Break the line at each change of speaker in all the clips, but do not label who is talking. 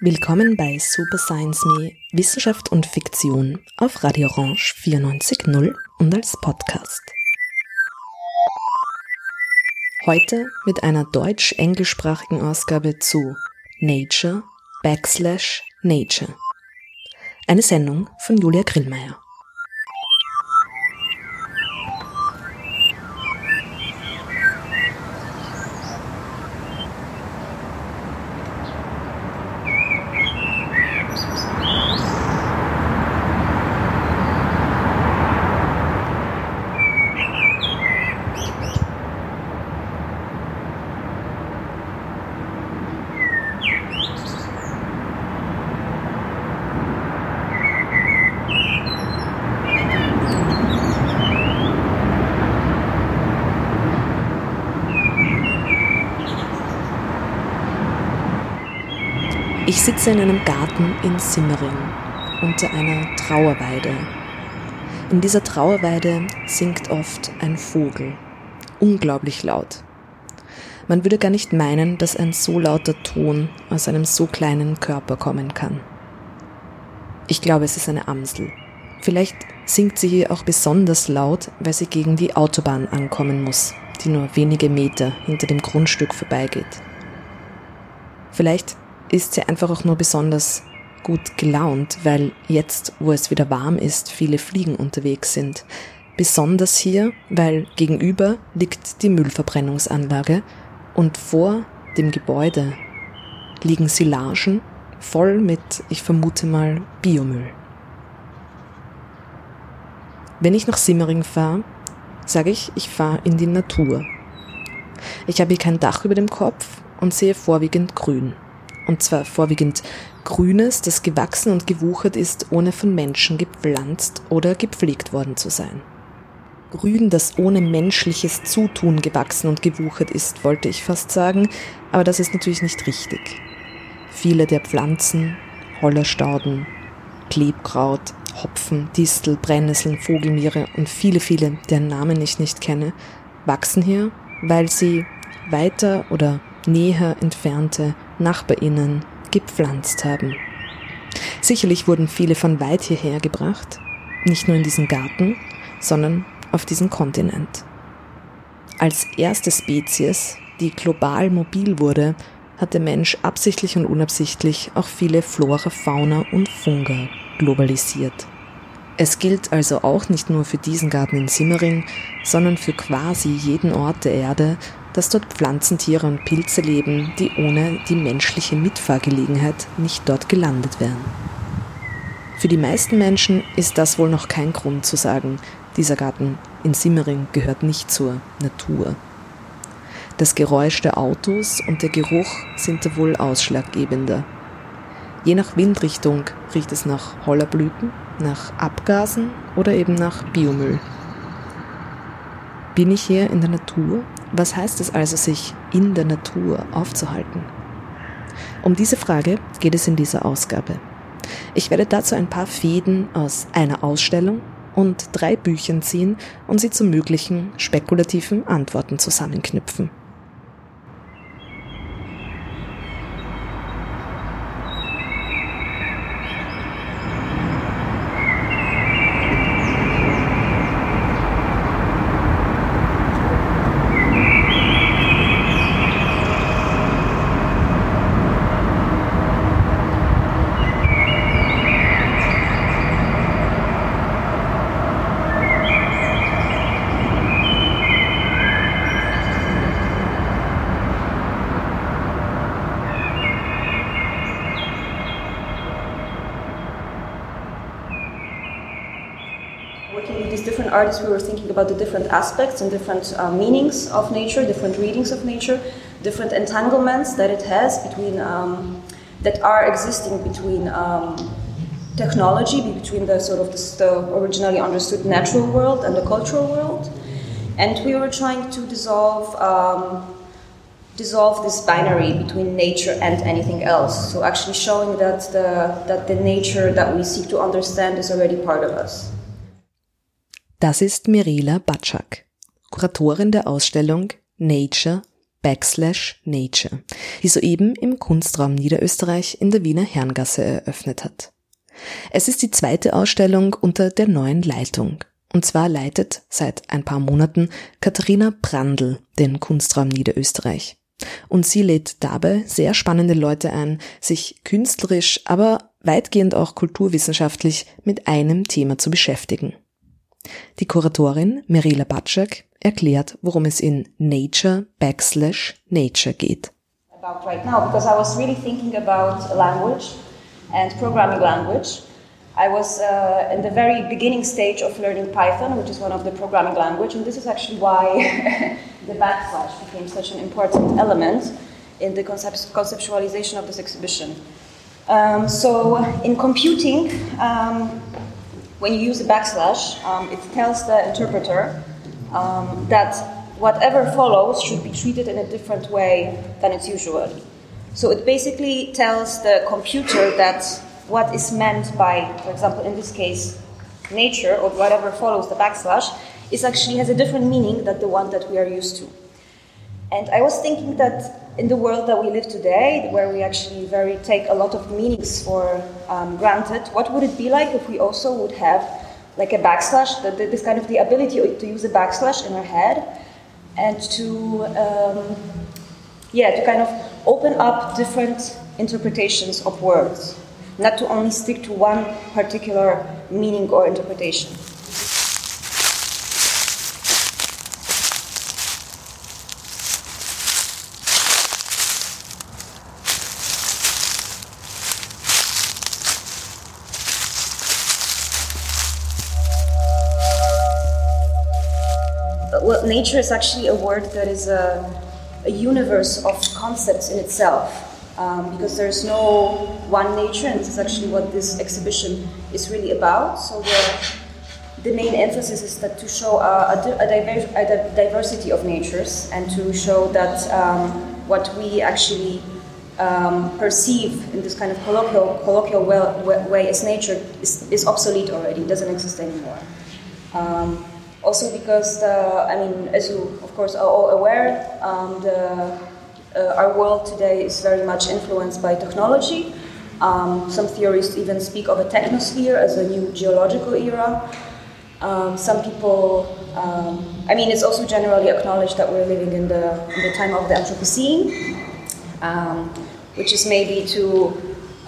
Willkommen bei Super Science Me Wissenschaft und Fiktion auf Radio Orange 94.0 und als Podcast. Heute mit einer deutsch-englischsprachigen Ausgabe zu Nature Backslash Nature. Eine Sendung von Julia Grillmeier. Sitze in einem Garten in Simmering unter einer Trauerweide. In dieser Trauerweide singt oft ein Vogel, unglaublich laut. Man würde gar nicht meinen, dass ein so lauter Ton aus einem so kleinen Körper kommen kann. Ich glaube, es ist eine Amsel. Vielleicht singt sie hier auch besonders laut, weil sie gegen die Autobahn ankommen muss, die nur wenige Meter hinter dem Grundstück vorbeigeht. Vielleicht ist sie einfach auch nur besonders gut gelaunt, weil jetzt, wo es wieder warm ist, viele Fliegen unterwegs sind. Besonders hier, weil gegenüber liegt die Müllverbrennungsanlage und vor dem Gebäude liegen Silagen voll mit, ich vermute mal, Biomüll. Wenn ich nach Simmering fahre, sage ich, ich fahre in die Natur. Ich habe hier kein Dach über dem Kopf und sehe vorwiegend grün und zwar vorwiegend Grünes, das gewachsen und gewuchert ist, ohne von Menschen gepflanzt oder gepflegt worden zu sein. Grün, das ohne menschliches Zutun gewachsen und gewuchert ist, wollte ich fast sagen, aber das ist natürlich nicht richtig. Viele der Pflanzen, Hollerstauden, Klebkraut, Hopfen, Distel, Brennnesseln, Vogelmiere und viele, viele, deren Namen ich nicht kenne, wachsen hier, weil sie weiter oder näher entfernte Nachbarinnen gepflanzt haben. Sicherlich wurden viele von weit hierher gebracht, nicht nur in diesen Garten, sondern auf diesen Kontinent. Als erste Spezies, die global mobil wurde, hat der Mensch absichtlich und unabsichtlich auch viele Flora, Fauna und Funga globalisiert. Es gilt also auch nicht nur für diesen Garten in Simmering, sondern für quasi jeden Ort der Erde, dass dort Pflanzentiere und Pilze leben, die ohne die menschliche Mitfahrgelegenheit nicht dort gelandet wären. Für die meisten Menschen ist das wohl noch kein Grund zu sagen, dieser Garten in Simmering gehört nicht zur Natur. Das Geräusch der Autos und der Geruch sind da wohl ausschlaggebender. Je nach Windrichtung riecht es nach Hollerblüten, nach Abgasen oder eben nach Biomüll. Bin ich hier in der Natur was heißt es also, sich in der Natur aufzuhalten? Um diese Frage geht es in dieser Ausgabe. Ich werde dazu ein paar Fäden aus einer Ausstellung und drei Büchern ziehen und sie zu möglichen spekulativen Antworten zusammenknüpfen.
Artists, we were thinking about the different aspects and different uh, meanings of nature, different readings of nature, different entanglements that it has between um, that are existing between um, technology, between the sort of the, the, originally understood natural world and the cultural world, and we were trying to dissolve. Um, dissolve this binary between nature and anything else. So actually showing that the, that the nature that we seek to understand is already part of us.
Das ist Mirela Batschak, Kuratorin der Ausstellung Nature Backslash Nature, die soeben im Kunstraum Niederösterreich in der Wiener Herrengasse eröffnet hat. Es ist die zweite Ausstellung unter der neuen Leitung. Und zwar leitet seit ein paar Monaten Katharina Brandl den Kunstraum Niederösterreich. Und sie lädt dabei sehr spannende Leute ein, sich künstlerisch, aber weitgehend auch kulturwissenschaftlich mit einem Thema zu beschäftigen. Die Kuratorin Mirela Batschak erklärt, worum es in Nature backslash Nature geht.
About right now, because I was really thinking about language and programming language. I was uh, in the very beginning stage of learning Python, which is one of the programming language, and this is actually why the backslash became such an important element in the concept conceptualization of this exhibition. Um, so in computing, um, when you use a backslash, um, it tells the interpreter um, that whatever follows should be treated in a different way than it's usual. So it basically tells the computer that what is meant by, for example, in this case, nature or whatever follows the backslash, is actually has a different meaning than the one that we are used to. And I was thinking that in the world that we live today, where we actually very take a lot of meanings for um, granted, what would it be like if we also would have like a backslash, the, the, this kind of the ability to use a backslash in our head, and to um, yeah, to kind of open up different interpretations of words, not to only stick to one particular meaning or interpretation. Nature is actually a word that is a, a universe of concepts in itself. Um, because there's no one nature, and this is actually what this exhibition is really about. So the, main emphasis is that to show a, a, diver, a diversity of natures and to show that um, what we actually um, perceive in this kind of colloquial, colloquial way, as nature is, is obsolete already, doesn't exist anymore. Also because the, I mean, as you of course are all aware, um, the, uh, our world today is very much influenced by technology. Um, some theorists even speak of a technosphere as a new geological era. Um, some people, um, I mean, it's also generally acknowledged that we're living in the, in the time of the Anthropocene, um, which is maybe to,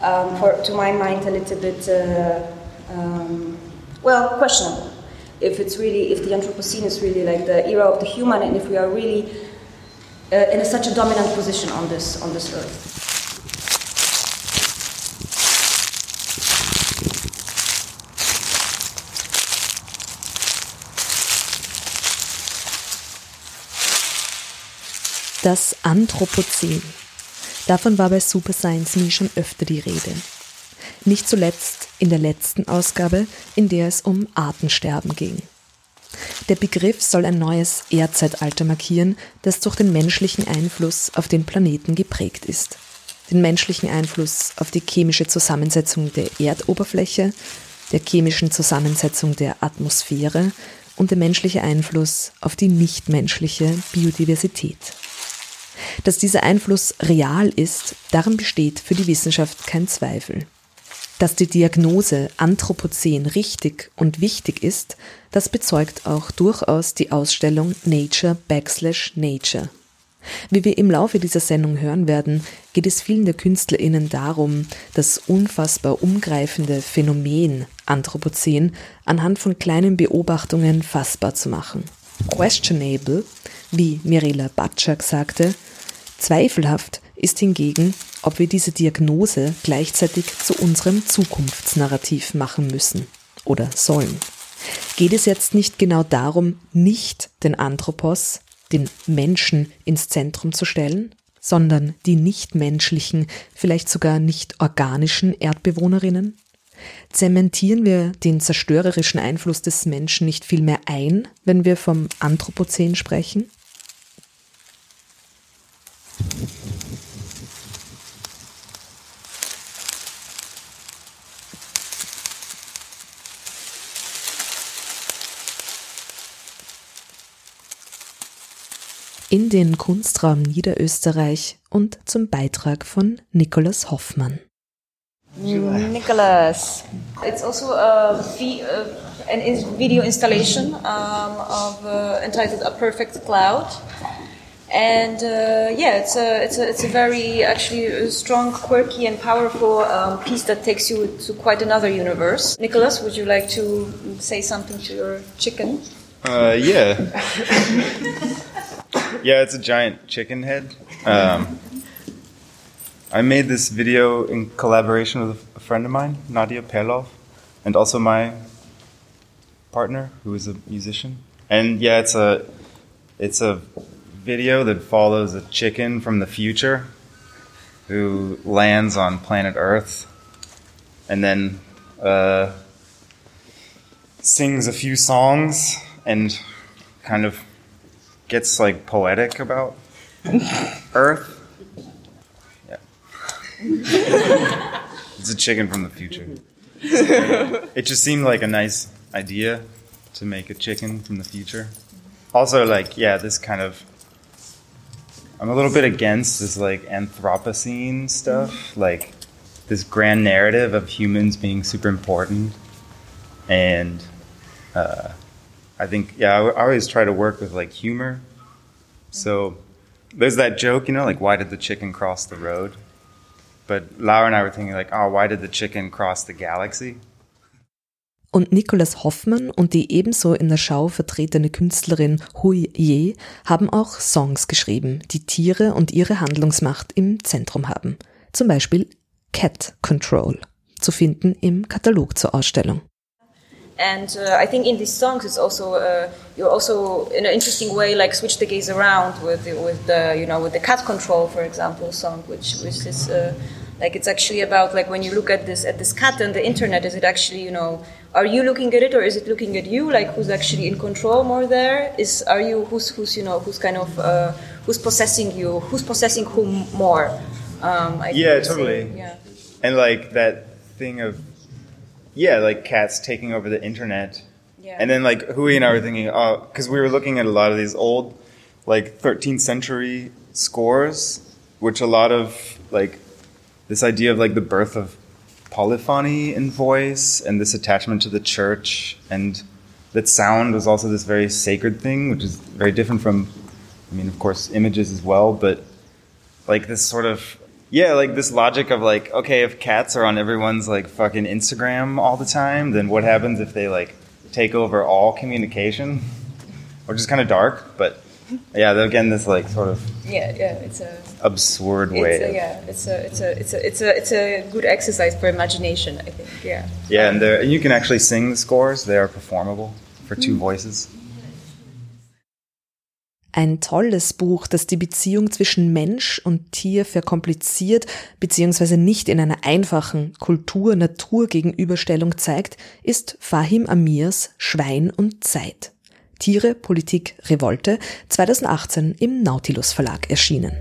um, for, to my mind, a little bit, uh, well, questionable if it's really if the Anthropocene is really like the era of the human, and if we are really uh, in a, such a dominant position on this on this earth.
Das Anthropozän. Davon war bei Super Science Me schon öfter die Rede. Nicht zuletzt in der letzten Ausgabe, in der es um Artensterben ging. Der Begriff soll ein neues Erdzeitalter markieren, das durch den menschlichen Einfluss auf den Planeten geprägt ist. Den menschlichen Einfluss auf die chemische Zusammensetzung der Erdoberfläche, der chemischen Zusammensetzung der Atmosphäre und der menschliche Einfluss auf die nichtmenschliche Biodiversität. Dass dieser Einfluss real ist, daran besteht für die Wissenschaft kein Zweifel. Dass die Diagnose Anthropozän richtig und wichtig ist, das bezeugt auch durchaus die Ausstellung Nature Backslash Nature. Wie wir im Laufe dieser Sendung hören werden, geht es vielen der KünstlerInnen darum, das unfassbar umgreifende Phänomen Anthropozän anhand von kleinen Beobachtungen fassbar zu machen. Questionable, wie Mirela Batschak sagte, zweifelhaft ist hingegen, ob wir diese Diagnose gleichzeitig zu unserem Zukunftsnarrativ machen müssen oder sollen. Geht es jetzt nicht genau darum, nicht den Anthropos, den Menschen ins Zentrum zu stellen, sondern die nichtmenschlichen, vielleicht sogar nicht organischen Erdbewohnerinnen? Zementieren wir den zerstörerischen Einfluss des Menschen nicht vielmehr ein, wenn wir vom Anthropozän sprechen? In den Kunstraum Niederösterreich und zum Beitrag von Nikolaus Hoffmann.
Nicholas. It's also a, a video installation um, of uh, entitled "A Perfect Cloud," and uh, yeah, it's a it's a it's a very actually a strong, quirky, and powerful um, piece that takes you to quite another universe. Nicholas, would you like to say something to your chicken?
Uh, yeah. yeah, it's a giant chicken head. Um, I made this video in collaboration with a friend of mine, Nadia Perlov, and also my partner, who is a musician. And yeah, it's a it's a video that follows a chicken from the future who lands on planet Earth and then uh, sings a few songs and kind of gets like poetic about Earth. Yeah. it's a chicken from the future. It just seemed like a nice idea to make a chicken from the future. Also, like, yeah, this kind of. I'm a little bit against this, like, Anthropocene stuff. Like, this grand narrative of humans being super important. And uh, I think, yeah, I, always try to work with, like, humor. So there's that joke, you know, like, why did the chicken cross the road? But Laura and I were thinking, like, oh, why did the chicken cross the galaxy?
Und Nicholas Hoffmann und die ebenso in der Schau vertretene Künstlerin Hui Ye haben auch Songs geschrieben, die Tiere und ihre Handlungsmacht im Zentrum haben. Zum Beispiel Cat Control, zu finden im Katalog zur Ausstellung.
And uh, I think in these songs, it's also uh, you also in an interesting way like switch the gaze around with the, with the you know with the cat control, for example, song, which which is uh, like it's actually about like when you look at this at this cat on the internet, is it actually you know are you looking at it or is it looking at you? Like who's actually in control more there? Is are you who's who's you know who's kind of uh, who's possessing you? Who's possessing whom more?
Um, yeah totally. yeah. And like that thing of yeah like cats taking over the internet yeah. and then like Hui and I were thinking oh because we were looking at a lot of these old like 13th century scores which a lot of like this idea of like the birth of polyphony in voice and this attachment to the church and that sound was also this very sacred thing which is very different from i mean of course images as well but like this sort of yeah like this logic of like okay if cats are on everyone's like fucking instagram all the time then what happens if they like take over all communication? Which is kind of dark but yeah again this like sort of
yeah yeah it's a
absurd way
it's a, yeah it's a it's a it's a it's a it's a good exercise for imagination i think yeah.
Yeah and there you can actually sing the scores they are performable for two mm. voices
Ein tolles Buch, das die Beziehung zwischen Mensch und Tier verkompliziert bzw. nicht in einer einfachen Kultur-Natur-Gegenüberstellung zeigt, ist Fahim Amirs Schwein und Zeit. Tiere, Politik, Revolte, 2018 im Nautilus Verlag erschienen.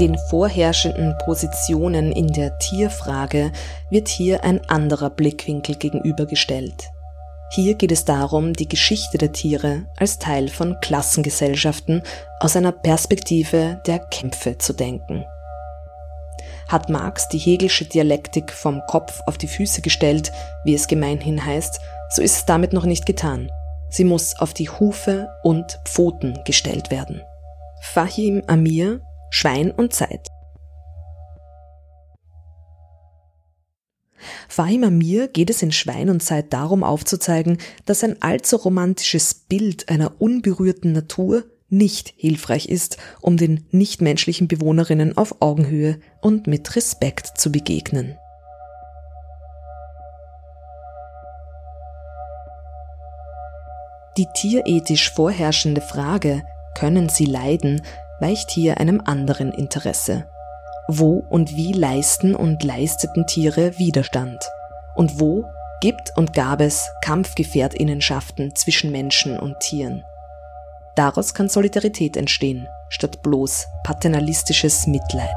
Den vorherrschenden Positionen in der Tierfrage wird hier ein anderer Blickwinkel gegenübergestellt. Hier geht es darum, die Geschichte der Tiere als Teil von Klassengesellschaften aus einer Perspektive der Kämpfe zu denken. Hat Marx die Hegelsche Dialektik vom Kopf auf die Füße gestellt, wie es gemeinhin heißt, so ist es damit noch nicht getan. Sie muss auf die Hufe und Pfoten gestellt werden. Fahim Amir, Schwein und Zeit. Fahima Mir geht es in Schwein und Zeit darum aufzuzeigen, dass ein allzu romantisches Bild einer unberührten Natur nicht hilfreich ist, um den nichtmenschlichen Bewohnerinnen auf Augenhöhe und mit Respekt zu begegnen. Die tierethisch vorherrschende Frage, können sie leiden, weicht hier einem anderen Interesse. Wo und wie leisten und leisteten Tiere Widerstand? Und wo gibt und gab es Kampfgefährtinnenschaften zwischen Menschen und Tieren? Daraus kann Solidarität entstehen, statt bloß paternalistisches Mitleid.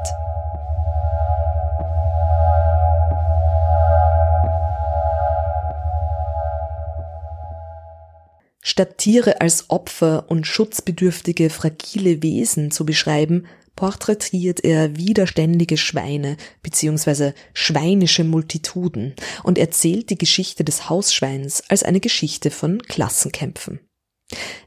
Statt Tiere als Opfer und schutzbedürftige, fragile Wesen zu beschreiben, porträtiert er widerständige Schweine bzw. schweinische Multituden und erzählt die Geschichte des Hausschweins als eine Geschichte von Klassenkämpfen.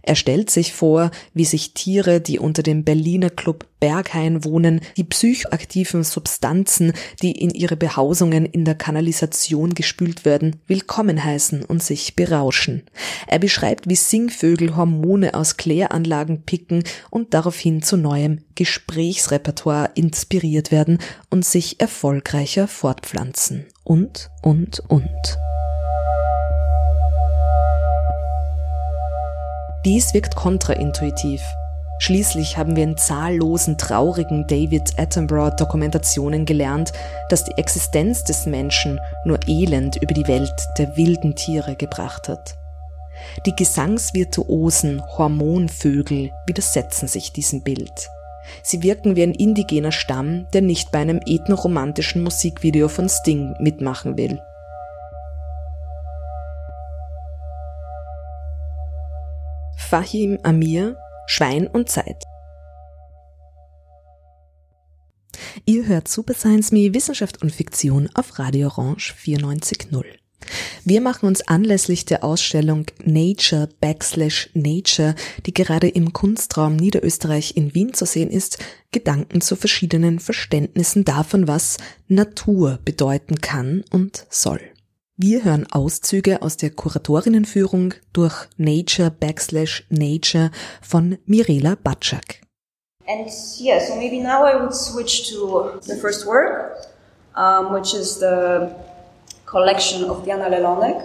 Er stellt sich vor, wie sich Tiere, die unter dem Berliner Club Berghain wohnen, die psychoaktiven Substanzen, die in ihre Behausungen in der Kanalisation gespült werden, willkommen heißen und sich berauschen. Er beschreibt, wie Singvögel Hormone aus Kläranlagen picken und daraufhin zu neuem Gesprächsrepertoire inspiriert werden und sich erfolgreicher fortpflanzen. Und, und, und. Dies wirkt kontraintuitiv. Schließlich haben wir in zahllosen traurigen David Attenborough Dokumentationen gelernt, dass die Existenz des Menschen nur Elend über die Welt der wilden Tiere gebracht hat. Die gesangsvirtuosen Hormonvögel widersetzen sich diesem Bild. Sie wirken wie ein indigener Stamm, der nicht bei einem ethnoromantischen Musikvideo von Sting mitmachen will. Fahim Amir, Schwein und Zeit. Ihr hört Super Science Me Wissenschaft und Fiktion auf Radio Orange 94.0. Wir machen uns anlässlich der Ausstellung Nature Backslash Nature, die gerade im Kunstraum Niederösterreich in Wien zu sehen ist, Gedanken zu verschiedenen Verständnissen davon, was Natur bedeuten kann und soll. Wir hören Auszüge aus der Kuratorinnenführung durch Nature Backslash Nature von Mirela Batschak.
And yeah, so maybe now I would switch to the first work, um, which is the collection of Diana Lelonek,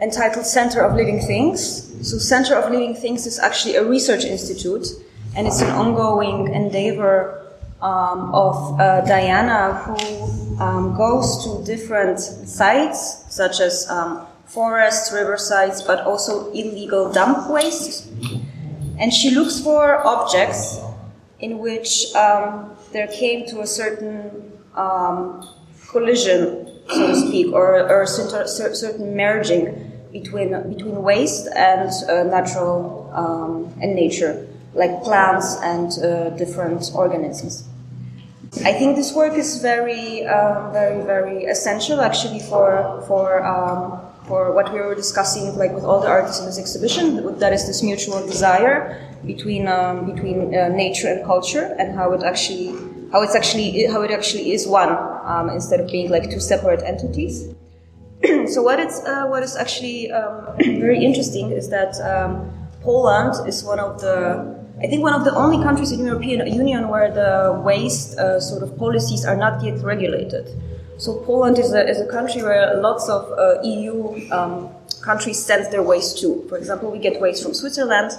entitled Center of Living Things. So Center of Living Things is actually a research institute, and it's an ongoing endeavor um, of uh, Diana, who um, goes to different sites, such as um, forests, riversides, but also illegal dump waste. And she looks for objects in which um, there came to a certain um, collision, so to speak, or, or a certain merging between, between waste and uh, natural um, and nature, like plants and uh, different organisms. I think this work is very, um, very, very essential actually for for um, for what we were discussing, like with all the artists in this exhibition. That is this mutual desire between um, between uh, nature and culture, and how it actually how it's actually how it actually is one um, instead of being like two separate entities. so what it's uh, what is actually um, very interesting is that um, Poland is one of the I think one of the only countries in the European Union where the waste uh, sort of policies are not yet regulated. So Poland is a, is a country where lots of uh, EU um, countries send their waste to. For example, we get waste from Switzerland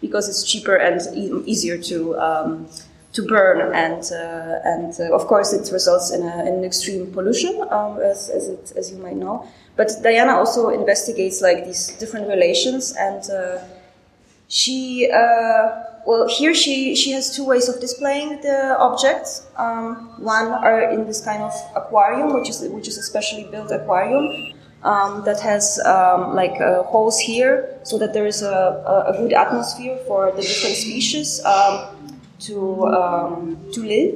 because it's cheaper and e easier to um, to burn, and uh, and uh, of course it results in, a, in an extreme pollution, um, as as, it, as you might know. But Diana also investigates like these different relations, and uh, she uh, well, here she, she has two ways of displaying the objects. Um, one are in this kind of aquarium, which is which is a specially built aquarium um, that has um, like uh, holes here, so that there is a, a, good atmosphere for the different species um, to um, to live.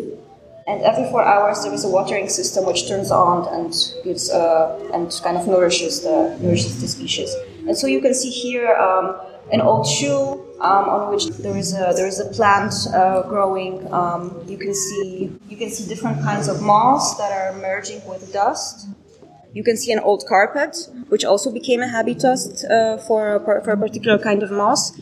And every four hours there is a watering system which turns on and gives uh, and kind of nourishes the nourishes the species. And so you can see here um, an old shoe um, on which there is a there is a plant uh, growing. Um, you can see you can see different kinds of moss that are merging with dust. You can see an old carpet, which also became a habitat uh, for, a, for a particular kind of moss.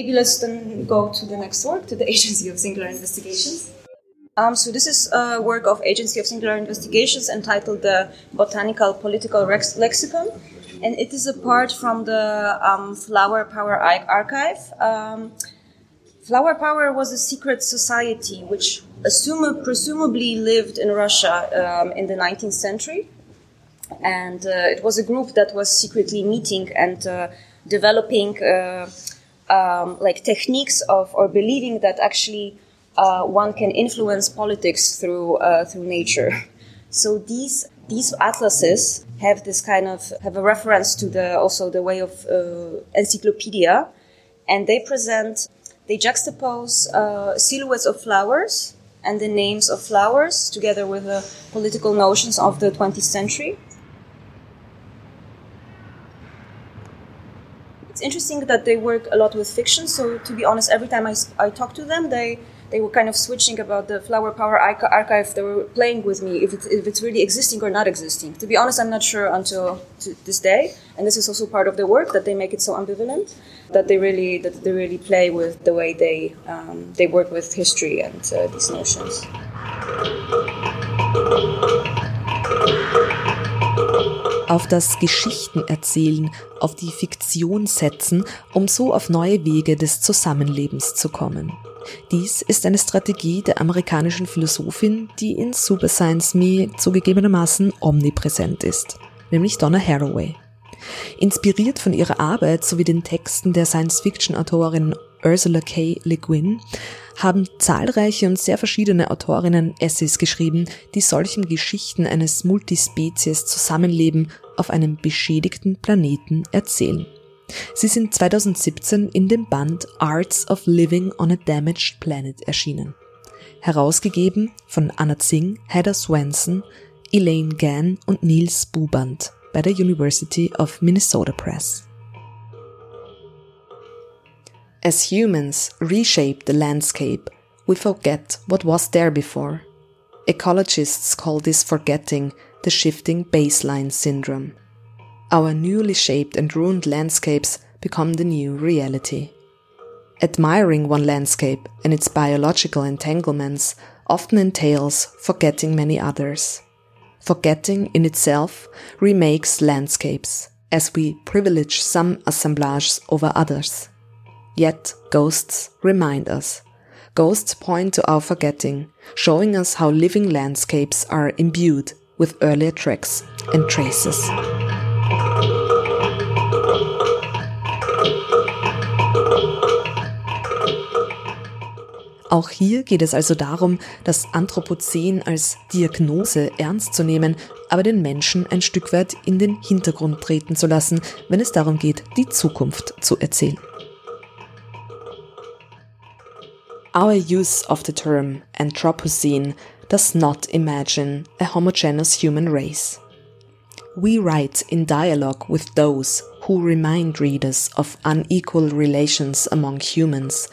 Maybe let's then go to the next work, to the Agency of Singular Investigations. Um, so this is a work of Agency of Singular Investigations entitled the Botanical Political Rex- Lexicon, and it is apart from the um, Flower Power Archive. Um, Flower Power was a secret society which assume, presumably lived in Russia um, in the 19th century, and uh, it was a group that was secretly meeting and uh, developing. Uh, um, like techniques of or believing that actually uh, one can influence politics through uh, through nature. So these these atlases have this kind of have a reference to the also the way of uh, encyclopedia, and they present they juxtapose uh, silhouettes of flowers and the names of flowers together with the political notions of the 20th century. It's interesting that they work a lot with fiction. So to be honest, every time I, I talk to them, they they were kind of switching about the flower power archive. They were playing with me if it's, if it's really existing or not existing. To be honest, I'm not sure until this day. And this is also part of the work that they make it so ambivalent that they really that they really play with the way they um, they work with history and uh, these notions.
Auf das Geschichtenerzählen, auf die Fiktion setzen, um so auf neue Wege des Zusammenlebens zu kommen. Dies ist eine Strategie der amerikanischen Philosophin, die in Super Science Me zugegebenermaßen omnipräsent ist, nämlich Donna Haraway. Inspiriert von ihrer Arbeit sowie den Texten der Science-Fiction-Autorin Ursula K. Le Guin haben zahlreiche und sehr verschiedene Autorinnen Essays geschrieben, die solchen Geschichten eines Multispezies Zusammenleben auf einem beschädigten Planeten erzählen. Sie sind 2017 in dem Band Arts of Living on a Damaged Planet erschienen. Herausgegeben von Anna Zing, Heather Swenson, Elaine Gann und Niels Buband bei der University of Minnesota Press. As humans reshape the landscape, we forget what was there before. Ecologists call this forgetting the shifting baseline syndrome. Our newly shaped and ruined landscapes become the new reality. Admiring one landscape and its biological entanglements often entails forgetting many others. Forgetting in itself remakes landscapes, as we privilege some assemblages over others. Yet ghosts remind us. Ghosts point to our forgetting, showing us how living landscapes are imbued with earlier tracks and traces. Auch hier geht es also darum, das Anthropozän als Diagnose ernst zu nehmen, aber den Menschen ein Stück weit in den Hintergrund treten zu lassen, wenn es darum geht, die Zukunft zu erzählen. Our use of the term Anthropocene does not imagine a homogeneous human race. We write in dialogue with those who remind readers of unequal relations among humans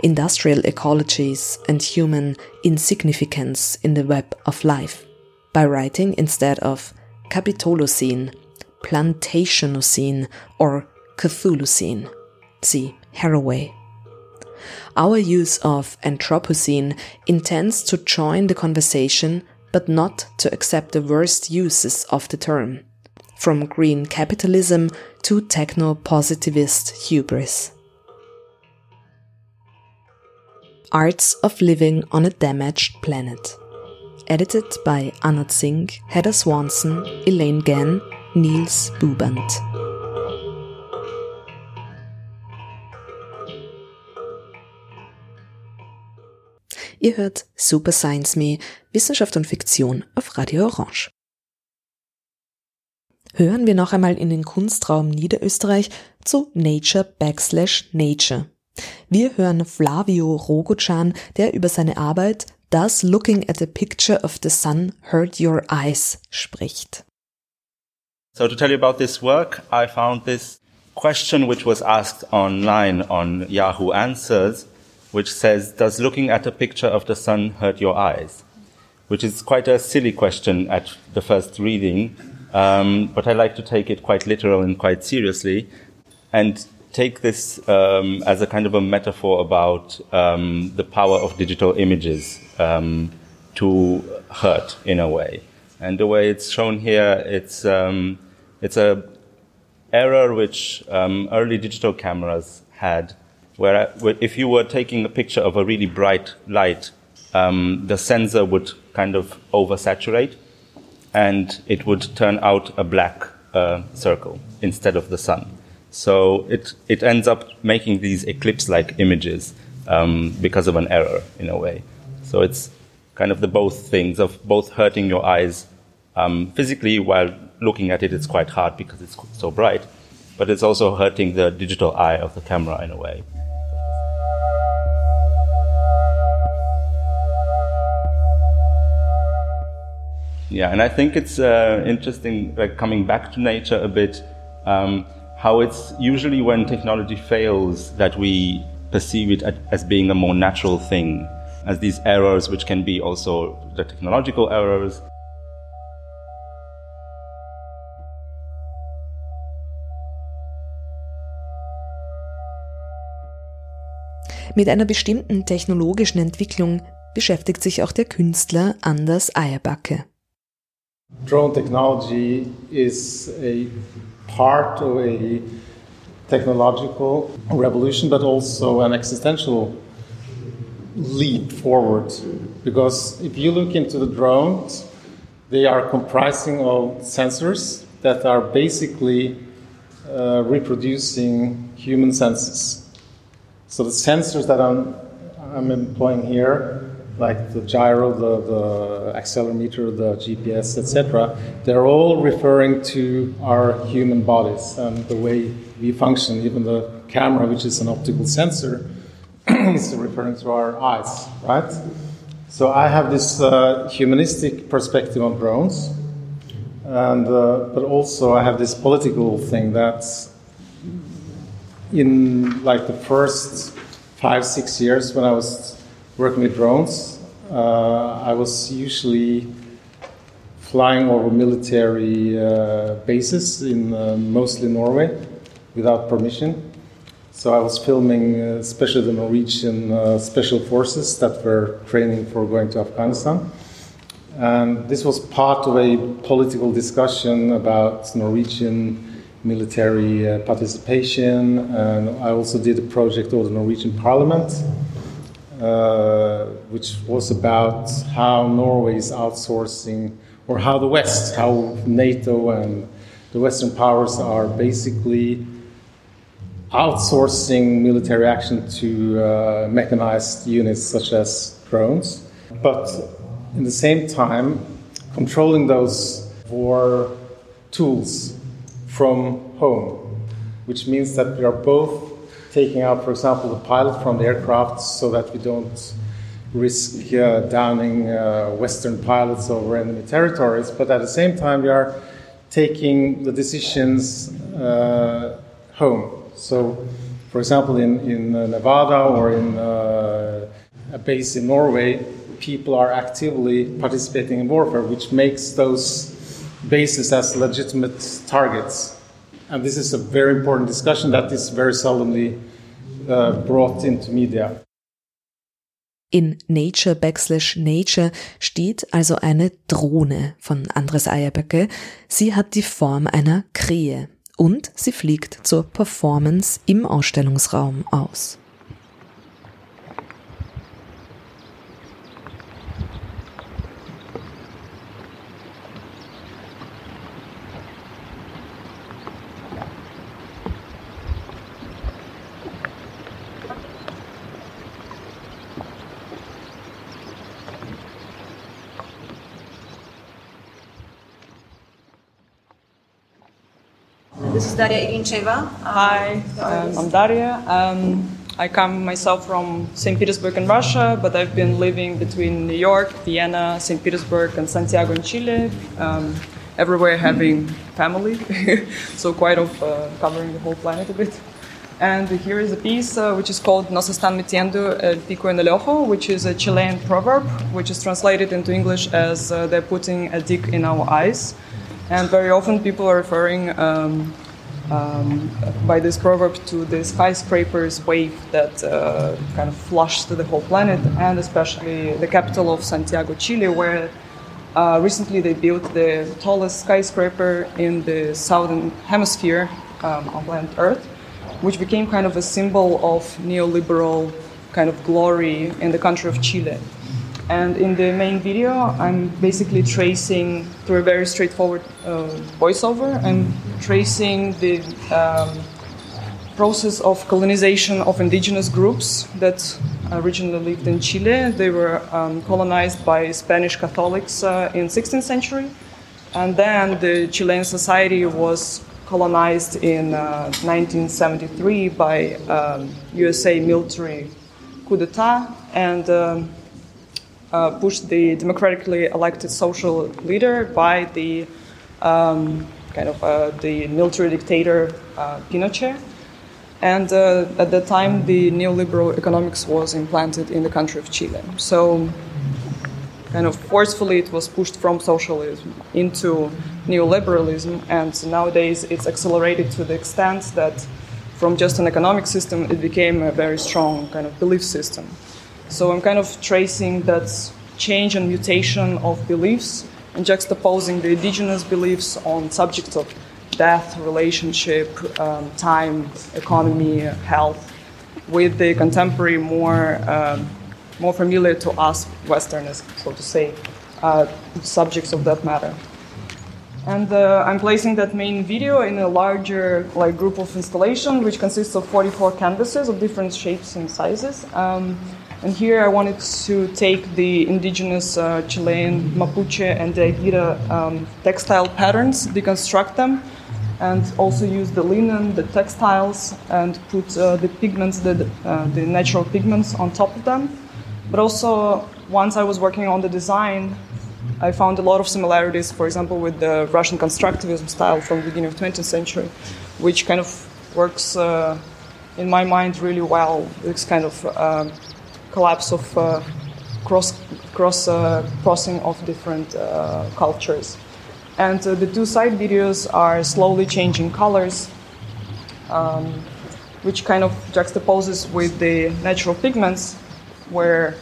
industrial ecologies, and human insignificance in the web of life by writing instead of Capitalocene, Plantationocene, or Chthulucene. See Haraway. Our use of Anthropocene intends to join the conversation but not to accept the worst uses of the term, from green capitalism to techno positivist hubris. Arts of Living on a Damaged Planet. Edited by Anna Tsing, Heather Swanson, Elaine Gan, Nils Bubandt. Ihr hört Super Science Me, Wissenschaft und Fiktion auf Radio Orange. Hören wir noch einmal in den Kunstraum Niederösterreich zu Nature Backslash Nature. Wir hören Flavio Rogocan, der über seine Arbeit Does Looking at a Picture of the Sun Hurt Your Eyes spricht.
So to tell you about this work, I found this question which was asked online on Yahoo Answers, which says, Does looking at a picture of the sun hurt your eyes? Which is quite a silly question at the first reading, um, but I like to take it quite literal and quite seriously. And take this um, as a kind of a metaphor about um, the power of digital images um, to hurt in a way. And the way it's shown here, it's um, it's a error which um, early digital cameras had, where if you were taking a picture of a really bright light, um, the sensor would kind of oversaturate, and it would turn out a black uh, circle instead of the sun. So it, it ends up making these eclipse-like images um, because of an error in a way. So it's kind of the both things of both hurting your eyes um, physically while looking at it, it's quite hard because it's so bright, but it's also hurting the digital eye of the camera in a way. Yeah, and I think it's uh, interesting, like coming back to nature a bit, um, how it's usually when technology fails that we perceive it as being a more natural thing, as these errors, which can be also the technological errors.
Mit einer bestimmten technologischen Entwicklung beschäftigt sich auch der Künstler Anders Eiebakke.
Drone technology is a part of a technological revolution, but also an existential leap forward. Because if you look into the drones, they are comprising of sensors that are basically uh, reproducing human senses. So the sensors that I'm, I'm employing here like the gyro, the, the accelerometer, the GPS, etc., they're all referring to our human bodies and the way we function. Even the camera, which is an optical sensor, is referring to our eyes, right? So I have this uh, humanistic perspective on drones, and uh, but also I have this political thing that in like the first five six years when I was working with drones, uh, I was usually flying over military uh, bases in uh, mostly Norway without permission. So I was filming, uh, especially the Norwegian uh, special forces that were training for going to Afghanistan. And this was part of a political discussion about Norwegian military uh, participation. And I also did a project of the Norwegian Parliament uh, which was about how Norway is outsourcing, or how the West, how NATO and the Western powers are basically outsourcing military action to uh, mechanized units such as drones, but in the same time controlling those war tools from home, which means that we are both taking out, for example, the pilot from the aircraft so that we don't risk uh, downing uh, Western pilots over enemy territories. But at the same time, we are taking the decisions uh, home. So, for example, in, in uh, Nevada or in uh, a base in Norway, people are actively participating in warfare, which makes those bases as legitimate targets and this is a very important discussion that is very seldomly uh, brought into media.
In Nature Backslash Nature steht also eine Drohne von Andres Eierböcke. Sie hat die Form einer Krähe und sie fliegt zur Performance im Ausstellungsraum aus.
Daria Ilincheva.
Hi, um, I'm Daria. Um, I come myself from St. Petersburg in Russia, but I've been living between New York, Vienna, St. Petersburg, and Santiago in Chile. Um, everywhere having family, so quite of uh, covering the whole planet a bit. And here is a piece uh, which is called Nos están metiendo el pico en el ojo, which is a Chilean proverb, which is translated into English as uh, they're putting a dick in our eyes. And very often people are referring um, um, by this proverb to the skyscrapers wave that uh, kind of flushed the whole planet, and especially the capital of Santiago, Chile, where uh, recently they built the tallest skyscraper in the southern hemisphere um, on planet Earth, which became kind of a symbol of neoliberal kind of glory in the country of Chile. And in the main video, I'm basically tracing through a very straightforward uh, voiceover. I'm tracing the um, process of colonization of indigenous groups that originally lived in Chile. They were um, colonized by Spanish Catholics uh, in 16th century, and then the Chilean society was colonized in uh, 1973 by um, USA military coup d'état and uh, pushed the democratically elected social leader by the um, kind of uh, the military dictator uh, Pinochet. And at that time, the neoliberal economics was implanted in the country of Chile. So, kind of forcefully, it was pushed from socialism into neoliberalism, and nowadays it's accelerated to the extent that from just an economic system, it became a very strong kind of belief system. So I'm kind of tracing that change and mutation of beliefs and juxtaposing the indigenous beliefs on subjects of death, relationship, um, time, economy, health, with the contemporary, more um, more familiar to us Westerners, so to say, uh, subjects of that matter. And uh, I'm placing that main video in a larger like group of installation, which consists of 44 canvases of different shapes and sizes. Um, and here I wanted to take the indigenous uh, Chilean Mapuche and the Aguirre um, textile patterns, deconstruct them, and also use the linen, the textiles, and put uh, the pigments, the, uh, the natural pigments on top of them. But also, once I was working on the design, I found a lot of similarities, for example, with the Russian constructivism style from the beginning of 20th century, which kind of works, uh, in my mind, really well. This kind of um, collapse of uh, cross cross uh, crossing of different uh, cultures. And uh, the two side videos are slowly changing colors, um, which kind of juxtaposes with the natural pigments, where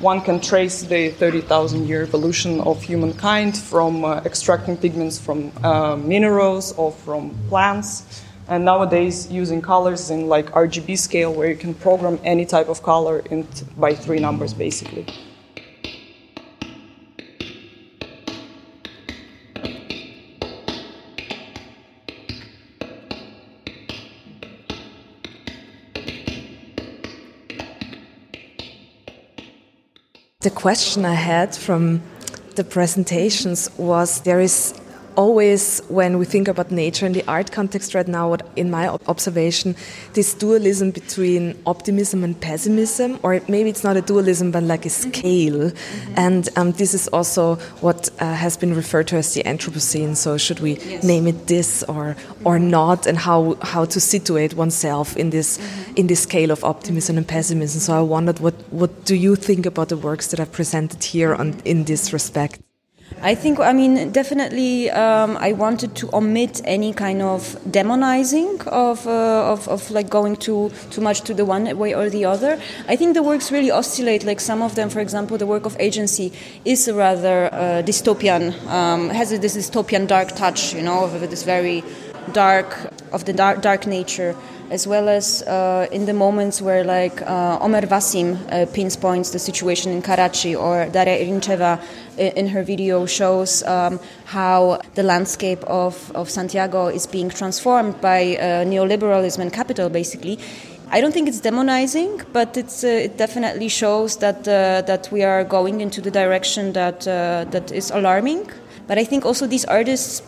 one can trace the 30,000 year evolution of humankind from uh, extracting pigments from uh, minerals or from plants. And nowadays, using colors in like RGB scale, where you can program any type of color in by three numbers, basically.
Question I had from the presentations was there is always, when we think about nature in the art context right now, in my observation, this dualism between optimism and pessimism, or maybe it's not a dualism, but like a scale. Mm -hmm. And um, this is also what uh, has been referred to as the Anthropocene. So, should we yes. name it this or or not, and how how to situate oneself in this mm -hmm. in this scale of optimism and pessimism? So, I wondered what what do you think about the works that I've presented here on in this respect?
I think, I mean, definitely, um, I wanted to omit any kind of demonizing of, uh, of, of, like going too too much to the one way or the other. I think the works really oscillate. Like some of them, for example, the work of agency is a rather uh, dystopian, um, has this dystopian dark touch, you know, of this very dark of the dark, dark nature as well as uh, in the moments where like uh, Omer Wasim uh, pinpoints the situation in Karachi or Daria Irincheva in her video shows um, how the landscape of, of Santiago is being transformed by uh, neoliberalism and capital basically. I don't think it's demonizing, but it's, uh, it definitely shows that, uh, that we are going into the direction that, that is alarming. But I think also these artists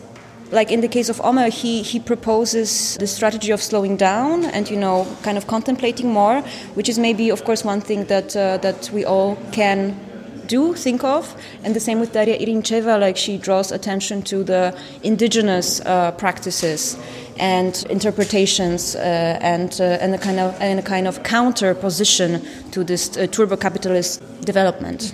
like in the case of Omer, he, he proposes the strategy of slowing down and, you know, kind of contemplating more, which is maybe, of course, one thing that, uh, that we all can do think of. And the same with Daria Irincheva, like she draws attention to the indigenous uh, practices and interpretations uh, and, uh, and, a kind of, and a kind of counter position to this uh, turbo capitalist development.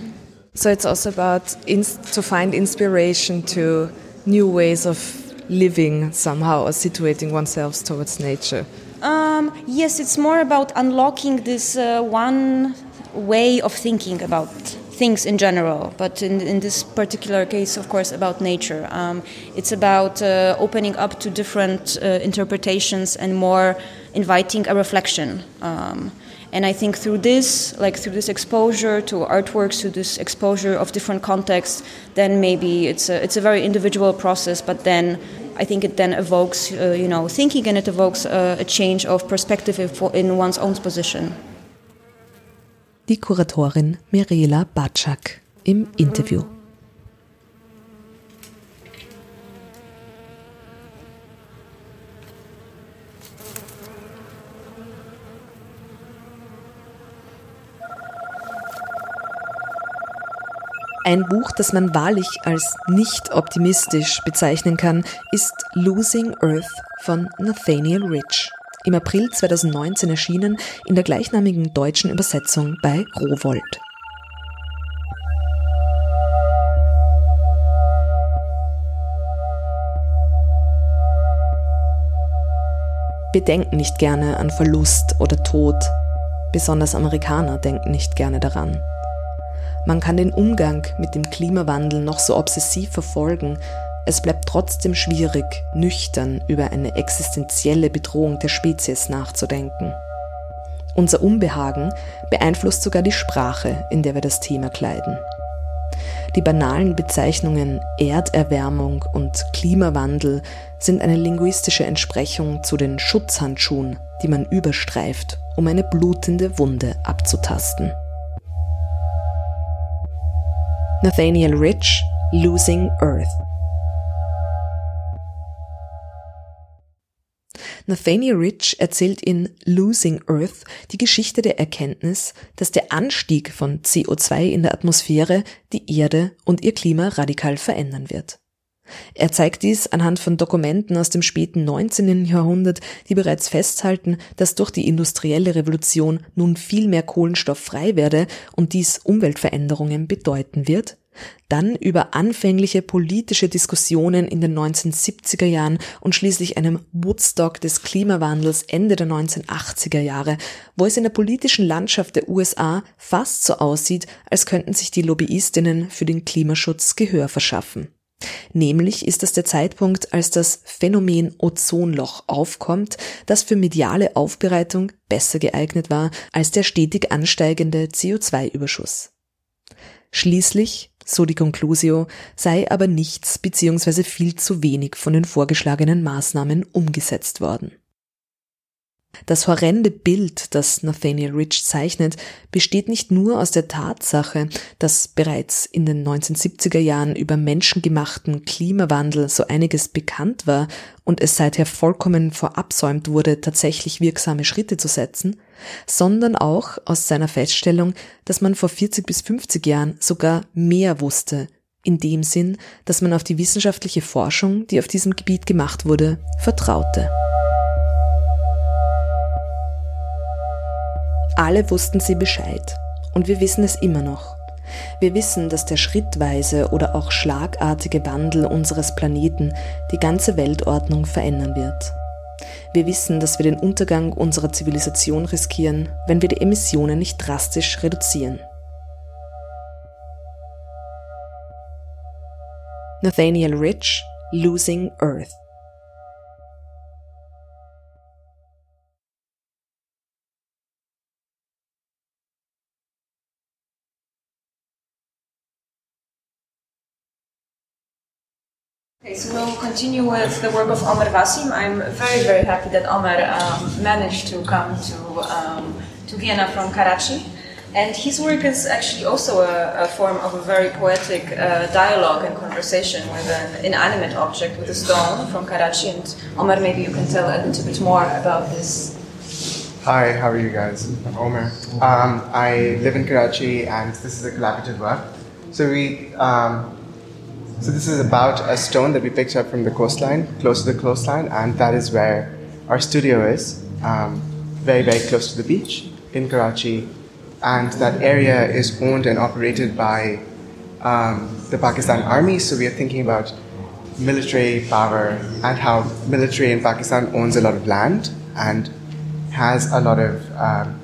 So it's also about to find inspiration to new ways of living somehow or situating oneself towards nature?
Um, yes, it's more about unlocking this uh, one way of thinking about things in general, but in, in this particular case, of course, about nature. Um, it's about uh, opening up to different uh, interpretations and more inviting a reflection. Um, and I think through this, like through this exposure to artworks, through this exposure of different contexts, then maybe it's a, it's a very individual process, but then I think it then evokes, uh, you know, thinking and it evokes a change of perspective in one's own position.
Die Kuratorin Mirela Baciak im Interview. Ein Buch, das man wahrlich als nicht optimistisch bezeichnen kann, ist Losing Earth von Nathaniel Rich. Im April 2019 erschienen in der gleichnamigen deutschen Übersetzung bei Rowold. Wir denken nicht gerne an Verlust oder Tod. Besonders Amerikaner denken nicht gerne daran. Man kann den Umgang mit dem Klimawandel noch so obsessiv verfolgen, es bleibt trotzdem schwierig, nüchtern über eine existenzielle Bedrohung der Spezies nachzudenken. Unser Unbehagen beeinflusst sogar die Sprache, in der wir das Thema kleiden. Die banalen Bezeichnungen Erderwärmung und Klimawandel sind eine linguistische Entsprechung zu den Schutzhandschuhen, die man überstreift, um eine blutende Wunde abzutasten. Nathaniel Rich, Losing Earth. Nathaniel Rich erzählt in Losing Earth die Geschichte der Erkenntnis, dass der Anstieg von CO2 in der Atmosphäre die Erde und ihr Klima radikal verändern wird. Er zeigt dies anhand von Dokumenten aus dem späten 19. Jahrhundert, die bereits festhalten, dass durch die industrielle Revolution nun viel mehr Kohlenstoff frei werde und dies Umweltveränderungen bedeuten wird, dann über anfängliche politische Diskussionen in den 1970er Jahren und schließlich einem Woodstock des Klimawandels Ende der 1980er Jahre, wo es in der politischen Landschaft der USA fast so aussieht, als könnten sich die Lobbyistinnen für den Klimaschutz Gehör verschaffen. Nämlich ist das der Zeitpunkt, als das Phänomen Ozonloch aufkommt, das für mediale Aufbereitung besser geeignet war als der stetig ansteigende CO2-Überschuss. Schließlich, so die Conclusio, sei aber nichts bzw. viel zu wenig von den vorgeschlagenen Maßnahmen umgesetzt worden. Das horrende Bild, das Nathaniel Rich zeichnet, besteht nicht nur aus der Tatsache, dass bereits in den 1970er Jahren über menschengemachten Klimawandel so einiges bekannt war und es seither vollkommen verabsäumt wurde, tatsächlich wirksame Schritte zu setzen, sondern auch aus seiner Feststellung, dass man vor 40 bis 50 Jahren sogar mehr wusste, in dem Sinn, dass man auf die wissenschaftliche Forschung, die auf diesem Gebiet gemacht wurde, vertraute. Alle wussten sie Bescheid. Und wir wissen es immer noch. Wir wissen, dass der schrittweise oder auch schlagartige Wandel unseres Planeten die ganze Weltordnung verändern wird. Wir wissen, dass wir den Untergang unserer Zivilisation riskieren, wenn wir die Emissionen nicht drastisch reduzieren. Nathaniel Rich, Losing Earth
so we'll continue with the work of Omar Wasim. I'm very, very happy that Omar um, managed to come to, um, to Vienna from Karachi. And his work is actually also a, a form of a very poetic uh, dialogue and conversation with an inanimate object, with a stone from Karachi. And Omar, maybe you can tell a little bit more about this.
Hi, how are you guys? I'm Omar. Um, I live in Karachi, and this is a collaborative work. So we um, so this is about a stone that we picked up from the coastline, close to the coastline, and that is where our studio is, um, very, very close to the beach in Karachi. And that area is owned and operated by um, the Pakistan Army, so we are thinking about military power and how military in Pakistan owns a lot of land and has a lot of um,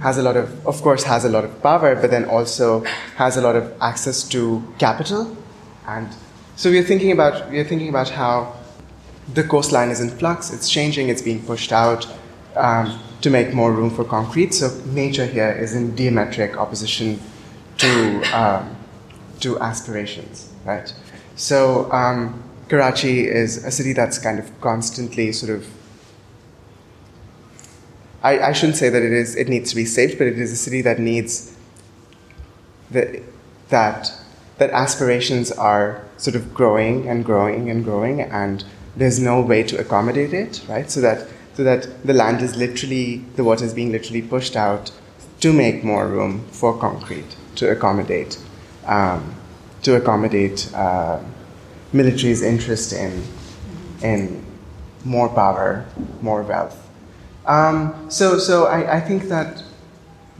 has a lot of of course has a lot of power but then also has a lot of access to capital and so we are thinking about we are thinking about how the coastline is in flux. It's changing. It's being pushed out um, to make more room for concrete. So nature here is in diametric opposition to um, to aspirations, right? So um, Karachi is a city that's kind of constantly sort of. I, I shouldn't say that it is. It needs to be saved, but it is a city that needs. The, that that aspirations are sort of growing and growing and growing, and there's no way to accommodate it, right? So that so that the land is literally the water is being literally pushed out to make more room for concrete to accommodate um, to accommodate uh, military's interest in in more power, more wealth. Um, so so I, I think that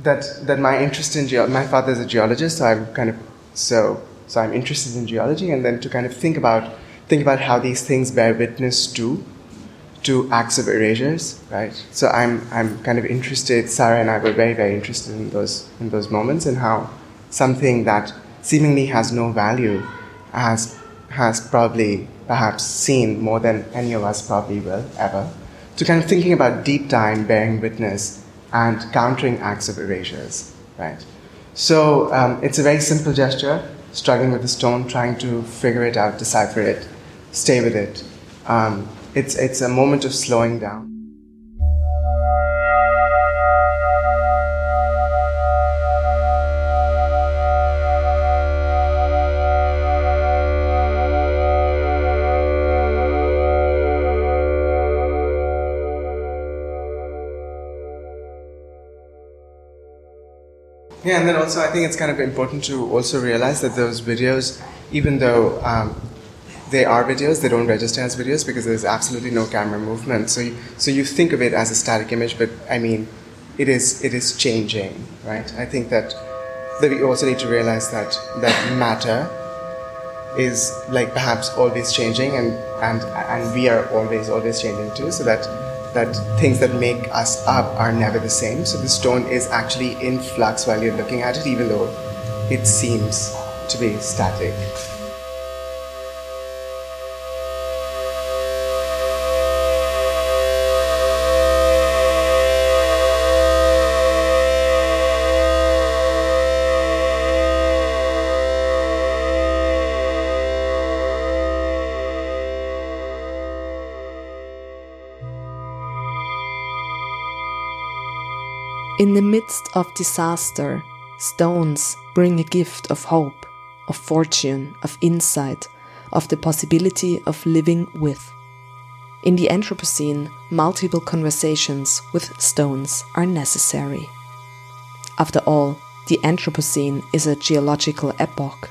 that that my interest in geo- my father is a geologist, so I'm kind of so so I'm interested in geology, and then to kind of think about think about how these things bear witness to to acts of erasures, right? So I'm I'm kind of interested. Sarah and I were very very interested in those in those moments and how something that seemingly has no value has has probably perhaps seen more than any of us probably will ever. To kind of thinking about deep time bearing witness and countering acts of erasures, right? So um, it's a very simple gesture, struggling with the stone, trying to figure it out, decipher it, stay with it. Um, it's, it's a moment of slowing down. Yeah, and then also I think it's kind of important to also realize that those videos, even though um, they are videos, they don't register as videos because there's absolutely no camera movement. So you, so you think of it as a static image, but I mean, it is it is changing, right? I think that that we also need to realize that that matter is like perhaps always changing, and and and we are always always changing too. So that that things that make us up are never the same. So the stone is actually in flux while you're looking at it, even though it seems to be static.
In the midst of disaster, stones bring a gift of hope, of fortune, of insight, of the possibility of living with. In the Anthropocene, multiple conversations with stones are necessary. After all, the Anthropocene is a geological epoch,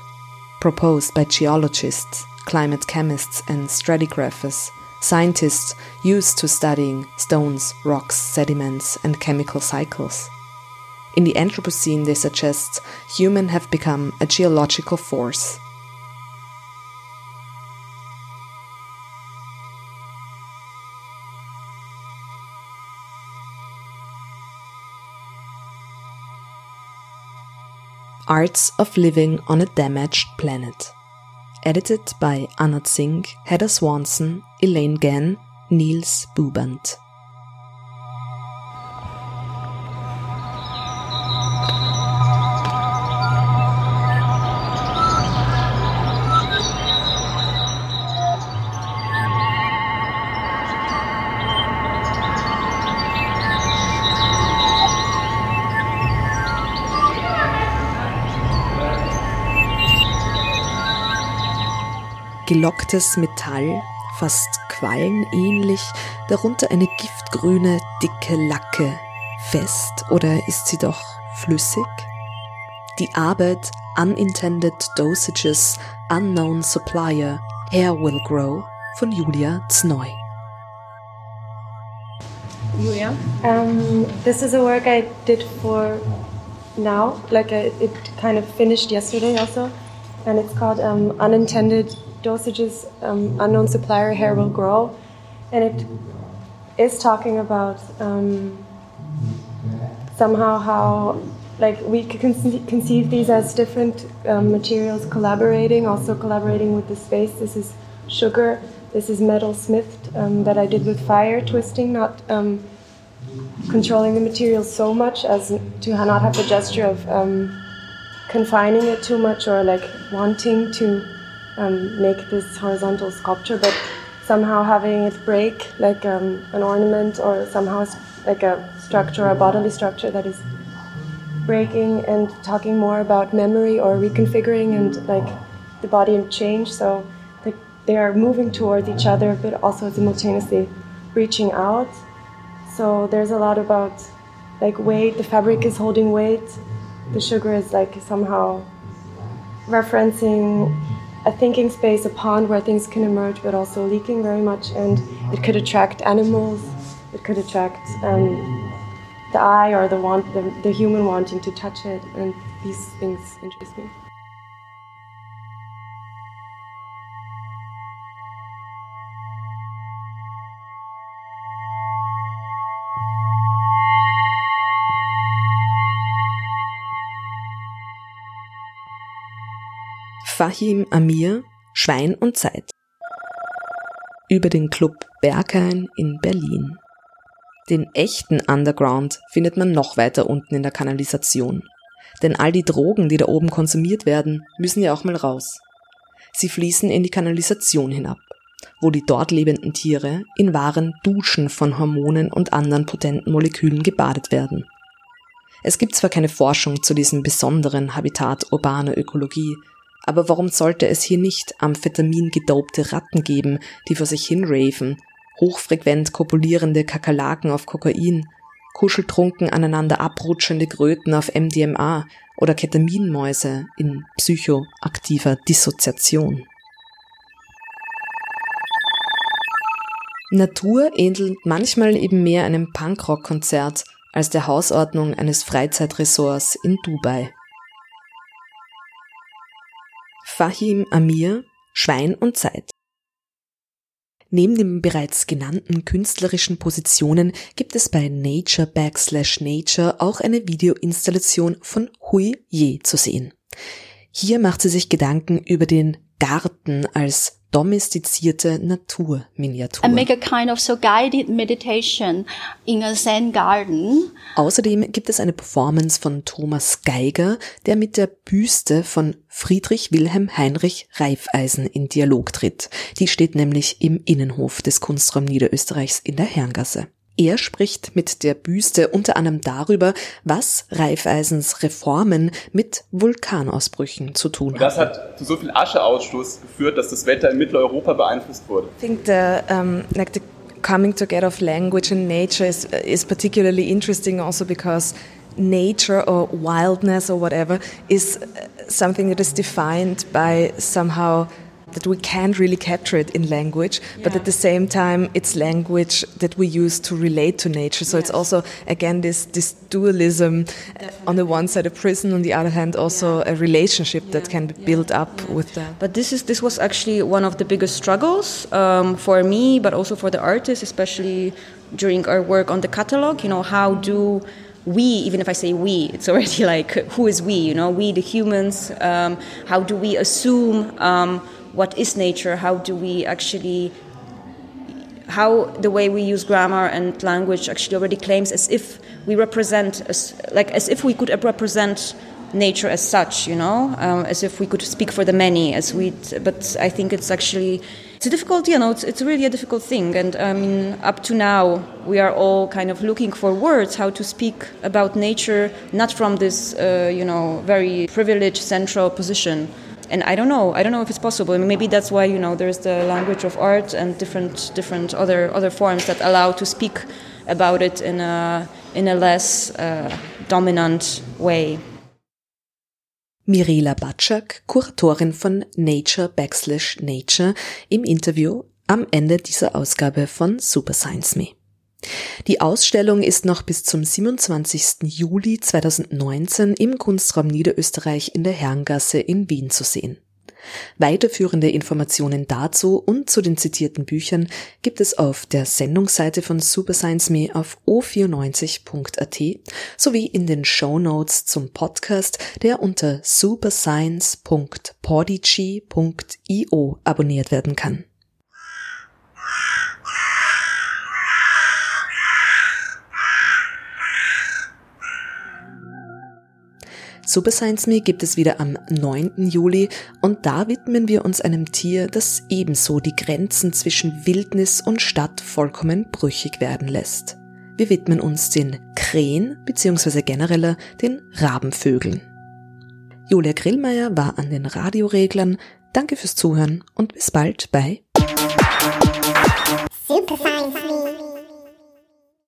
proposed by geologists, climate chemists, and stratigraphers scientists used to studying stones, rocks, sediments, and chemical cycles. In the Anthropocene, they suggest humans have become a geological force. Arts of Living on a Damaged Planet edited by Anna Tsing, Heather Swanson, Elaine Gan, Nils Bubandt. Gelocktes Metall, fast quallenähnlich, darunter eine giftgrüne, dicke Lacke. Fest oder ist sie doch flüssig? Die Arbeit Unintended Dosages, Unknown Supplier, Hair Will Grow von Julia Znoi.
Julia? Um, this is a work I did for now, like I, it kind of finished yesterday also, and it's called um, Unintended dosages um, unknown supplier hair will grow, and it is talking about um, somehow how like we can conceive these as different um, materials collaborating, also collaborating with the space. This is sugar. This is metal smithed um, that I did with fire twisting, not um, controlling the material so much as to not have the gesture of um, confining it too much or like wanting to um, make this horizontal sculpture, but somehow having it break like um, an ornament or somehow like a structure, a bodily structure that is breaking and talking more about memory or reconfiguring and like the body and change. So they, they are moving towards each other, but also simultaneously reaching out. So there's a lot about like weight. The fabric is holding weight. The sugar is like somehow referencing a thinking space, a pond where things can emerge, but also leaking very much. And it could attract animals. It could attract um, the eye or the want, the, the human wanting to touch it. And these things interest me.
Fahim Amir, Schwein und Zeit. Über den Club Berghain in Berlin. Den echten Underground findet man noch weiter unten in der Kanalisation. Denn all die Drogen, die da oben konsumiert werden, müssen ja auch mal raus. Sie fließen in die Kanalisation hinab, wo die dort lebenden Tiere in wahren Duschen von Hormonen und anderen potenten Molekülen gebadet werden. Es gibt zwar keine Forschung zu diesem besonderen Habitat urbaner Ökologie, aber warum sollte es hier nicht Amphetamin gedaubte Ratten geben, die vor sich hin raven, hochfrequent kopulierende Kakerlaken auf Kokain, kuscheltrunken aneinander abrutschende Kröten auf MDMA oder Ketaminmäuse in psychoaktiver Dissoziation? Natur ähnelt manchmal eben mehr einem Punkrock-Konzert als der Hausordnung eines Freizeitresorts in Dubai. Fahim Amir, Schwein und Zeit. Neben den bereits genannten künstlerischen Positionen gibt es bei Nature Backslash Nature auch eine Videoinstallation von Hui Ye zu sehen. Hier macht sie sich Gedanken über den Garten als domestizierte Naturminiatur.
And make a kind of so guided meditation in a Zen garden.
Außerdem gibt es eine Performance von Thomas Geiger, der mit der Büste von Friedrich Wilhelm Heinrich Reifeisen in Dialog tritt. Die steht nämlich im Innenhof des Kunstraum Niederösterreichs in der Herrengasse. Er spricht mit der Büste unter anderem darüber, was Reifeisens Reformen mit Vulkanausbrüchen zu tun haben.
Das hat zu so viel Ascheausstoß geführt, dass das Wetter in Mitteleuropa beeinflusst wurde.
I think the, um, like the coming together of language and nature is, is particularly interesting also because nature or wildness or whatever is something that is defined by somehow that we can't really capture it in language, yeah. but at the same time, it's language that we use to relate to nature. So yes. it's also, again, this, this dualism Definitely. on the one side, a prison, on the other hand, also yeah. a relationship yeah. that can be built up with that.
But this, is, this was actually one of the biggest struggles um, for me, but also for the artists, especially during our work on the catalog. You know, how do we, even if I say we, it's already like who is we? You know, we the humans. Um, how do we assume um, what is nature? How do we actually how the way we use grammar and language actually already claims as if we represent as, like as if we could represent nature as such you know um, as if we could speak for the many as we but i think it's actually it's a difficult you know it's, it's really a difficult thing and i mean up to now we are all kind of looking for words how to speak about nature not from this uh, you know very privileged central position and I don't know. I don't know if it's possible. I mean, maybe that's why you know there's the language of art and different different other other forms that allow to speak about it in a in a less uh, dominant way.
Mirela Batschak, Kuratorin von Nature Backslash Nature, im Interview am Ende dieser Ausgabe von Super Science Me. Die Ausstellung ist noch bis zum 27. Juli 2019 im Kunstraum Niederösterreich in der Herrengasse in Wien zu sehen. Weiterführende Informationen dazu und zu den zitierten Büchern gibt es auf der Sendungsseite von Super Science Me auf o94.at sowie in den Show Notes zum Podcast, der unter superscience.podigy.io abonniert werden kann. Super Science Me gibt es wieder am 9. Juli und da widmen wir uns einem Tier, das ebenso die Grenzen zwischen Wildnis und Stadt vollkommen brüchig werden lässt. Wir widmen uns den Krähen bzw. genereller den Rabenvögeln. Julia Grillmeier war an den Radioreglern. Danke fürs Zuhören und bis bald bei
Super Science Me.